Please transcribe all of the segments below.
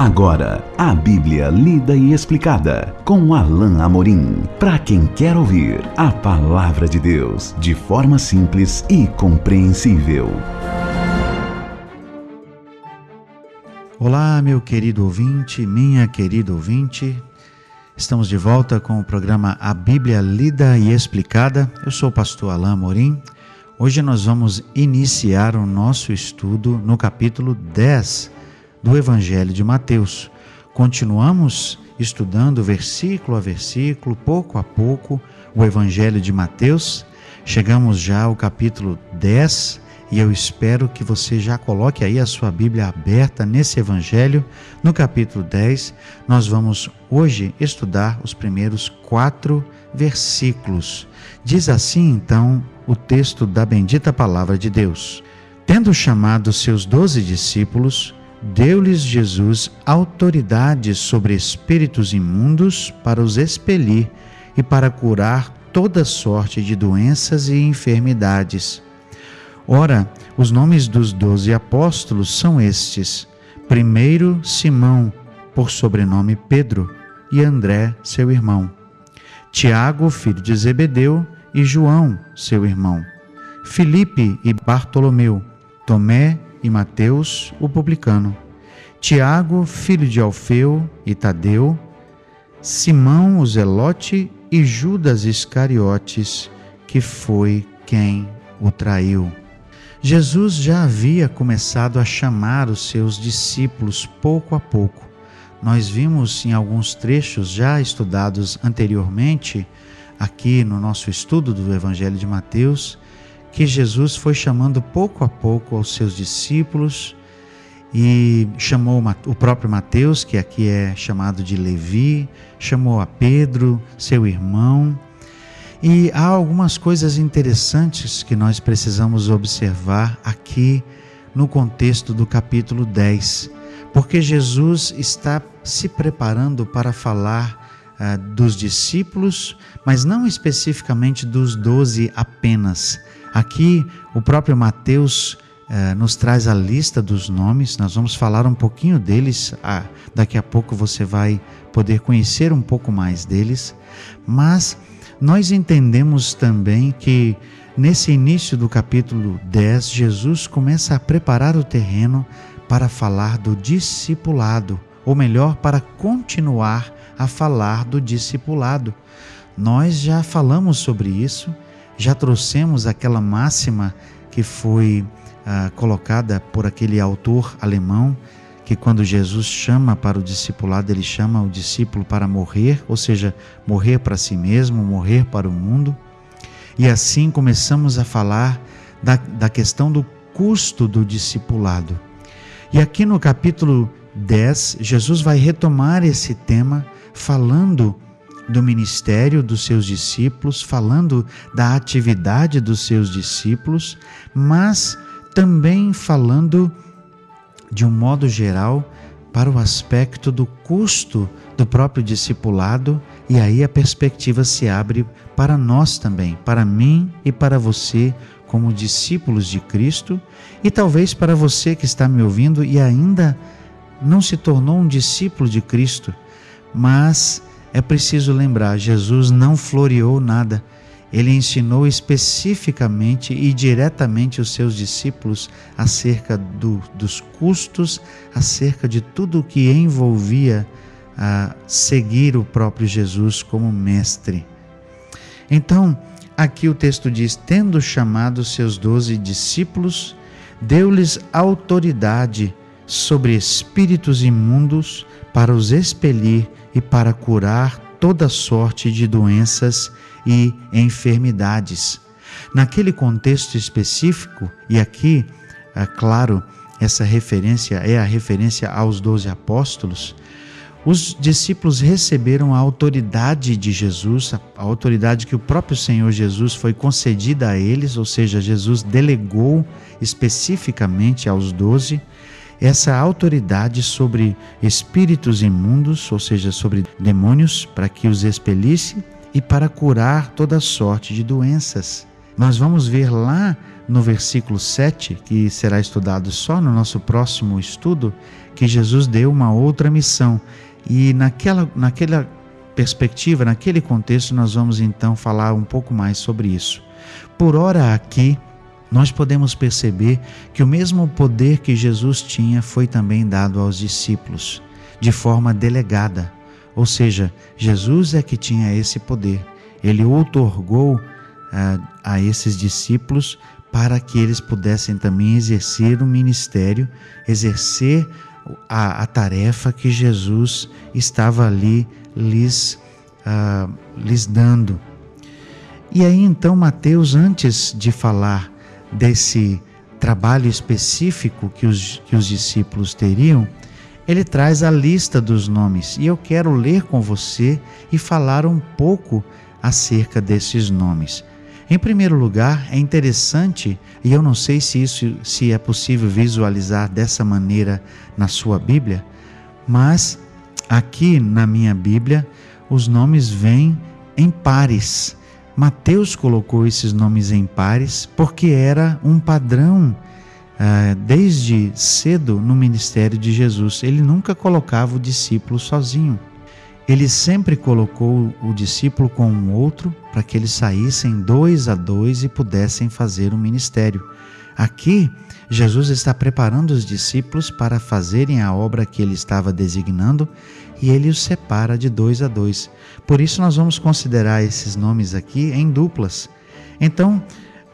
Agora, a Bíblia lida e explicada com Alain Amorim. Para quem quer ouvir a palavra de Deus de forma simples e compreensível. Olá, meu querido ouvinte, minha querida ouvinte. Estamos de volta com o programa A Bíblia Lida e Explicada. Eu sou o pastor Alain Amorim. Hoje nós vamos iniciar o nosso estudo no capítulo 10 do Evangelho de Mateus. Continuamos estudando versículo a versículo, pouco a pouco, o Evangelho de Mateus. Chegamos já ao capítulo 10 e eu espero que você já coloque aí a sua Bíblia aberta nesse Evangelho. No capítulo 10, nós vamos hoje estudar os primeiros quatro versículos. Diz assim então o texto da bendita Palavra de Deus: Tendo chamado seus doze discípulos, deu-lhes Jesus autoridade sobre espíritos imundos para os expelir e para curar toda sorte de doenças e enfermidades. Ora, os nomes dos doze apóstolos são estes: primeiro, Simão, por sobrenome Pedro, e André, seu irmão, Tiago, filho de Zebedeu, e João, seu irmão, Filipe e Bartolomeu, Tomé e Mateus, o publicano, Tiago, filho de Alfeu e Tadeu, Simão, o zelote e Judas Iscariotes, que foi quem o traiu. Jesus já havia começado a chamar os seus discípulos pouco a pouco. Nós vimos em alguns trechos já estudados anteriormente, aqui no nosso estudo do Evangelho de Mateus, que Jesus foi chamando pouco a pouco aos seus discípulos e chamou o próprio Mateus, que aqui é chamado de Levi, chamou a Pedro, seu irmão. E há algumas coisas interessantes que nós precisamos observar aqui no contexto do capítulo 10, porque Jesus está se preparando para falar uh, dos discípulos, mas não especificamente dos doze apenas, Aqui, o próprio Mateus eh, nos traz a lista dos nomes, nós vamos falar um pouquinho deles, ah, daqui a pouco você vai poder conhecer um pouco mais deles, mas nós entendemos também que nesse início do capítulo 10, Jesus começa a preparar o terreno para falar do discipulado, ou melhor, para continuar a falar do discipulado. Nós já falamos sobre isso já trouxemos aquela máxima que foi ah, colocada por aquele autor alemão, que quando Jesus chama para o discipulado, ele chama o discípulo para morrer, ou seja, morrer para si mesmo, morrer para o mundo. E assim começamos a falar da, da questão do custo do discipulado. E aqui no capítulo 10, Jesus vai retomar esse tema falando do ministério dos seus discípulos, falando da atividade dos seus discípulos, mas também falando de um modo geral para o aspecto do custo do próprio discipulado, e aí a perspectiva se abre para nós também, para mim e para você, como discípulos de Cristo, e talvez para você que está me ouvindo e ainda não se tornou um discípulo de Cristo, mas é preciso lembrar: Jesus não floreou nada. Ele ensinou especificamente e diretamente os seus discípulos acerca do, dos custos, acerca de tudo o que envolvia a seguir o próprio Jesus como mestre. Então, aqui o texto diz: tendo chamado seus doze discípulos, deu-lhes autoridade sobre espíritos imundos para os expelir e para curar toda sorte de doenças e enfermidades. Naquele contexto específico, e aqui, é claro, essa referência é a referência aos doze apóstolos, os discípulos receberam a autoridade de Jesus, a autoridade que o próprio Senhor Jesus foi concedida a eles, ou seja, Jesus delegou especificamente aos doze essa autoridade sobre espíritos imundos, ou seja, sobre demônios, para que os expelisse e para curar toda sorte de doenças. Nós vamos ver lá no versículo 7, que será estudado só no nosso próximo estudo, que Jesus deu uma outra missão. E naquela, naquela perspectiva, naquele contexto, nós vamos então falar um pouco mais sobre isso. Por ora aqui, nós podemos perceber que o mesmo poder que Jesus tinha foi também dado aos discípulos, de forma delegada. Ou seja, Jesus é que tinha esse poder. Ele outorgou a, ah, a esses discípulos para que eles pudessem também exercer o ministério, exercer a, a tarefa que Jesus estava ali lhes, uh, lhes dando. E aí então Mateus, antes de falar desse trabalho específico que os, que os discípulos teriam, ele traz a lista dos nomes e eu quero ler com você e falar um pouco acerca desses nomes. Em primeiro lugar, é interessante, e eu não sei se isso se é possível visualizar dessa maneira na sua Bíblia, mas aqui na minha Bíblia os nomes vêm em pares. Mateus colocou esses nomes em pares porque era um padrão uh, desde cedo no ministério de Jesus. Ele nunca colocava o discípulo sozinho. Ele sempre colocou o discípulo com um outro para que eles saíssem dois a dois e pudessem fazer o ministério. Aqui, Jesus está preparando os discípulos para fazerem a obra que ele estava designando e ele os separa de dois a dois. Por isso, nós vamos considerar esses nomes aqui em duplas. Então,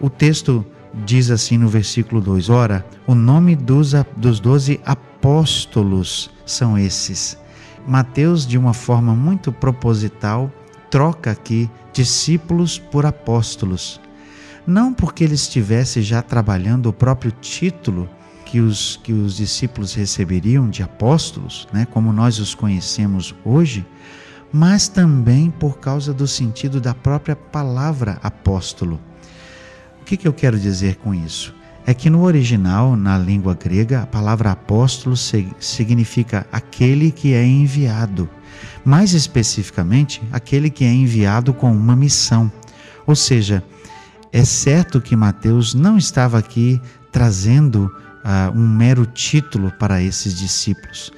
o texto diz assim no versículo 2: Ora, o nome dos, dos doze apóstolos são esses. Mateus, de uma forma muito proposital, troca aqui discípulos por apóstolos. Não porque ele estivesse já trabalhando o próprio título que os, que os discípulos receberiam de apóstolos, né, como nós os conhecemos hoje, mas também por causa do sentido da própria palavra apóstolo. O que, que eu quero dizer com isso? é que no original, na língua grega, a palavra apóstolo significa aquele que é enviado. Mais especificamente, aquele que é enviado com uma missão. Ou seja, é certo que Mateus não estava aqui trazendo uh, um mero título para esses discípulos.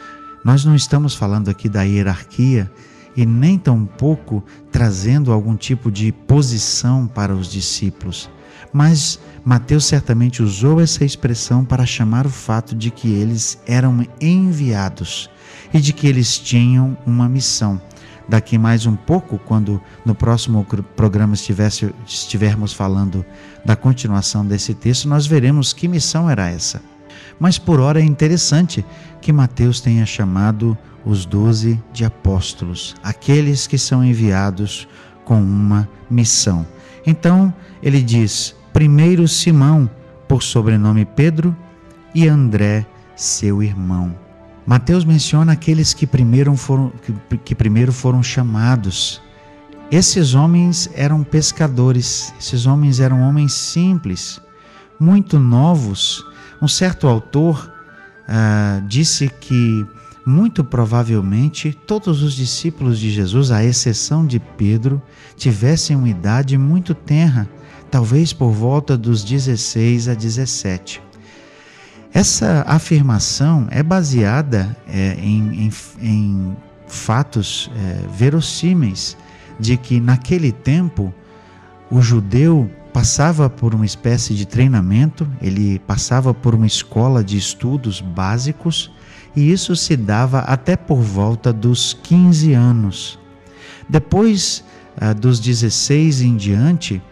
Nós não estamos falando aqui da hierarquia e nem tampouco trazendo algum tipo de posição para os discípulos. Mas Mateus certamente usou essa expressão para chamar o fato de que eles eram enviados e de que eles tinham uma missão. Daqui mais um pouco, quando no próximo programa estivesse, estivermos falando da continuação desse texto, nós veremos que missão era essa. Mas por hora é interessante que Mateus tenha chamado os doze de apóstolos, aqueles que são enviados com uma missão. Então ele diz: primeiro Simão, por sobrenome Pedro, e André, seu irmão. Mateus menciona aqueles que primeiro foram, que, que primeiro foram chamados. Esses homens eram pescadores, esses homens eram homens simples, muito novos. Um certo autor ah, disse que muito provavelmente todos os discípulos de Jesus, à exceção de Pedro, tivessem uma idade muito tenra, talvez por volta dos 16 a 17. Essa afirmação é baseada é, em, em, em, fatos é, verossímeis de que naquele tempo o judeu passava por uma espécie de treinamento, ele passava por uma escola de estudos básicos e isso se dava até por volta dos 15 anos. Depois ah, dos 16 em diante,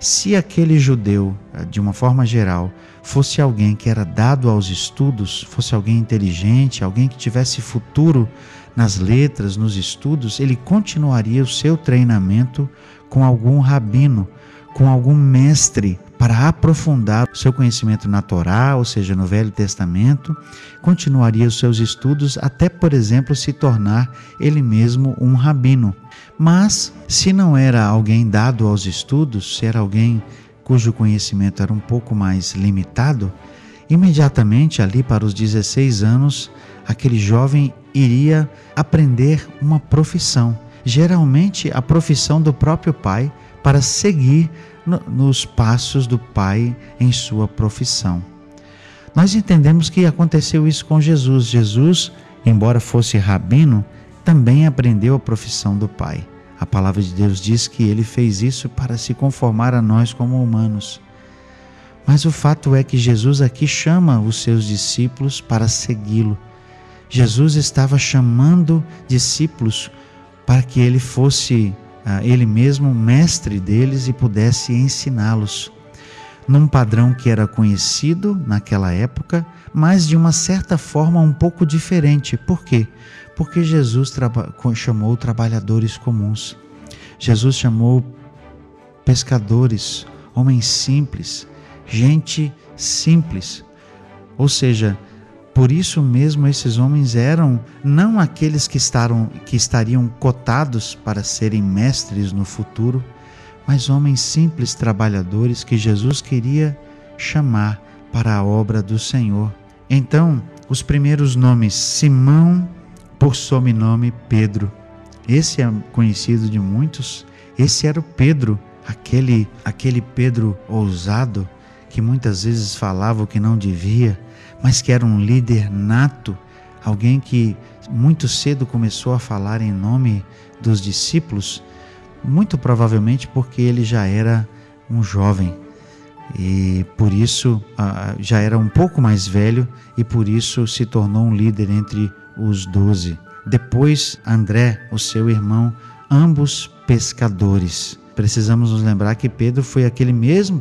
se aquele judeu, eh, de uma forma geral, fosse alguém que era dado aos estudos, fosse alguém inteligente, alguém que tivesse futuro nas letras, nos estudos, ele continuaria o seu treinamento com algum rabino, com algum mestre para aprofundar o seu conhecimento na Torá, ou seja, no Velho Testamento, continuaria os seus estudos até, por exemplo, se tornar ele mesmo um rabino. Mas, se não era alguém dado aos estudos, se era alguém cujo conhecimento era um pouco mais limitado, imediatamente ali para os 16 anos, aquele jovem iria aprender uma profissão, geralmente a profissão do próprio pai, para seguir no, nos passos do Pai em sua profissão. Nós entendemos que aconteceu isso com Jesus. Jesus, embora fosse rabino, também aprendeu a profissão do Pai. A palavra de Deus diz que ele fez isso para se conformar a nós como humanos. Mas o fato é que Jesus aqui chama os seus discípulos para segui-lo. Jesus estava chamando discípulos para que ele fosse ele mesmo mestre deles e pudesse ensiná-los num padrão que era conhecido naquela época, mas de uma certa forma um pouco diferente. Por quê? Porque Jesus chamou trabalhadores comuns. Jesus chamou pescadores, homens simples, gente simples. Ou seja, por isso mesmo esses homens eram não aqueles que, estaram, que estariam cotados para serem mestres no futuro, mas homens simples trabalhadores que Jesus queria chamar para a obra do Senhor. Então, os primeiros nomes, Simão, por sobrenome Pedro. Esse é conhecido de muitos. Esse era o Pedro, aquele, aquele Pedro ousado que muitas vezes falava o que não devia, mas que era um líder nato, alguém que muito cedo começou a falar em nome dos discípulos, muito provavelmente porque ele já era um jovem e por isso já era um pouco mais velho e por isso se tornou um líder entre os doze. Depois André, o seu irmão, ambos pescadores. Precisamos nos lembrar que Pedro foi aquele mesmo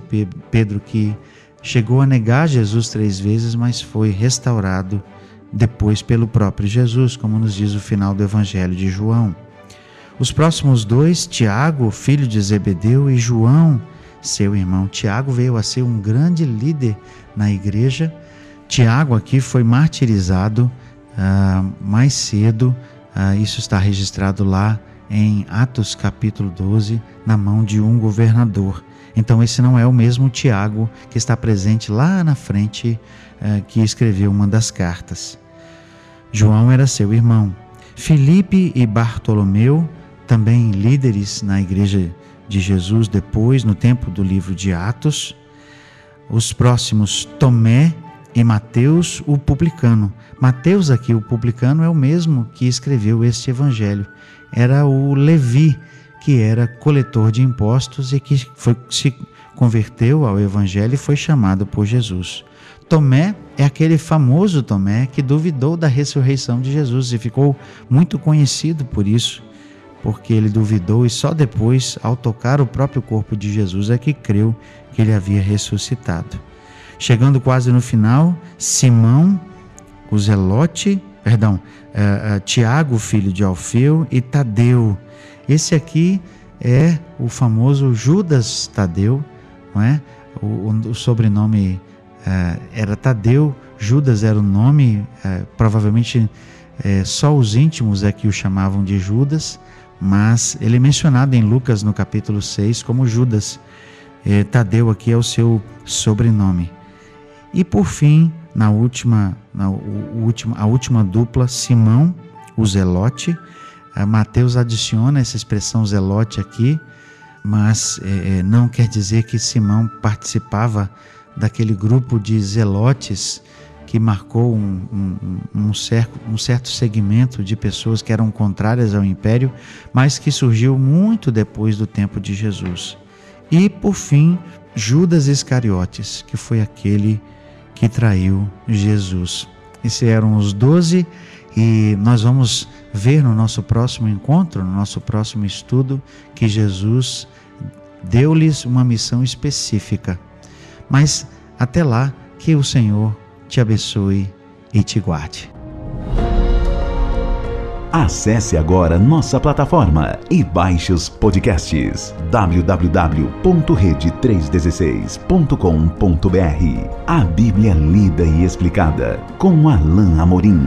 Pedro que chegou a negar Jesus três vezes, mas foi restaurado depois pelo próprio Jesus, como nos diz o final do Evangelho de João. Os próximos dois, Tiago, filho de Zebedeu, e João, seu irmão. Tiago veio a ser um grande líder na igreja. Tiago aqui foi martirizado uh, mais cedo, uh, isso está registrado lá em Atos capítulo 12, na mão de um governador. Então, esse não é o mesmo Tiago que está presente lá na frente, eh, que escreveu uma das cartas. João era seu irmão. Felipe e Bartolomeu, também líderes na igreja de Jesus depois, no tempo do livro de Atos. Os próximos, Tomé e Mateus, o publicano. Mateus, aqui, o publicano, é o mesmo que escreveu este evangelho. Era o Levi que era coletor de impostos e que foi, se converteu ao Evangelho e foi chamado por Jesus. Tomé é aquele famoso Tomé que duvidou da ressurreição de Jesus e ficou muito conhecido por isso, porque ele duvidou e só depois, ao tocar o próprio corpo de Jesus, é que creu que ele havia ressuscitado. Chegando quase no final, Simão, o Zelote, perdão, uh, uh, Tiago, filho de Alfeu, e Tadeu, esse aqui é o famoso Judas Tadeu, não é? O, o sobrenome é, era Tadeu, Judas era o nome, é, provavelmente é, só os íntimos é que o chamavam de Judas, mas ele é mencionado em Lucas no capítulo 6 como Judas. Tadeu aqui é o seu sobrenome. E por fim, na última, na o, última, a última dupla, Simão, o Zelote, Mateus adiciona essa expressão zelote aqui, mas é, é, não quer dizer que Simão participava daquele grupo de zelotes que marcou um, um, um, certo, um certo segmento de pessoas que eram contrárias ao império, mas que surgiu muito depois do tempo de Jesus. E, por fim, Judas Iscariotes, que foi aquele que traiu Jesus. Esses eram os doze e nós vamos ver no nosso próximo encontro, no nosso próximo estudo, que Jesus deu-lhes uma missão específica. Mas até lá, que o Senhor te abençoe e te guarde. Acesse agora nossa plataforma e baixe os podcasts www.rede316.com.br. A Bíblia lida e explicada com Alain Amorim.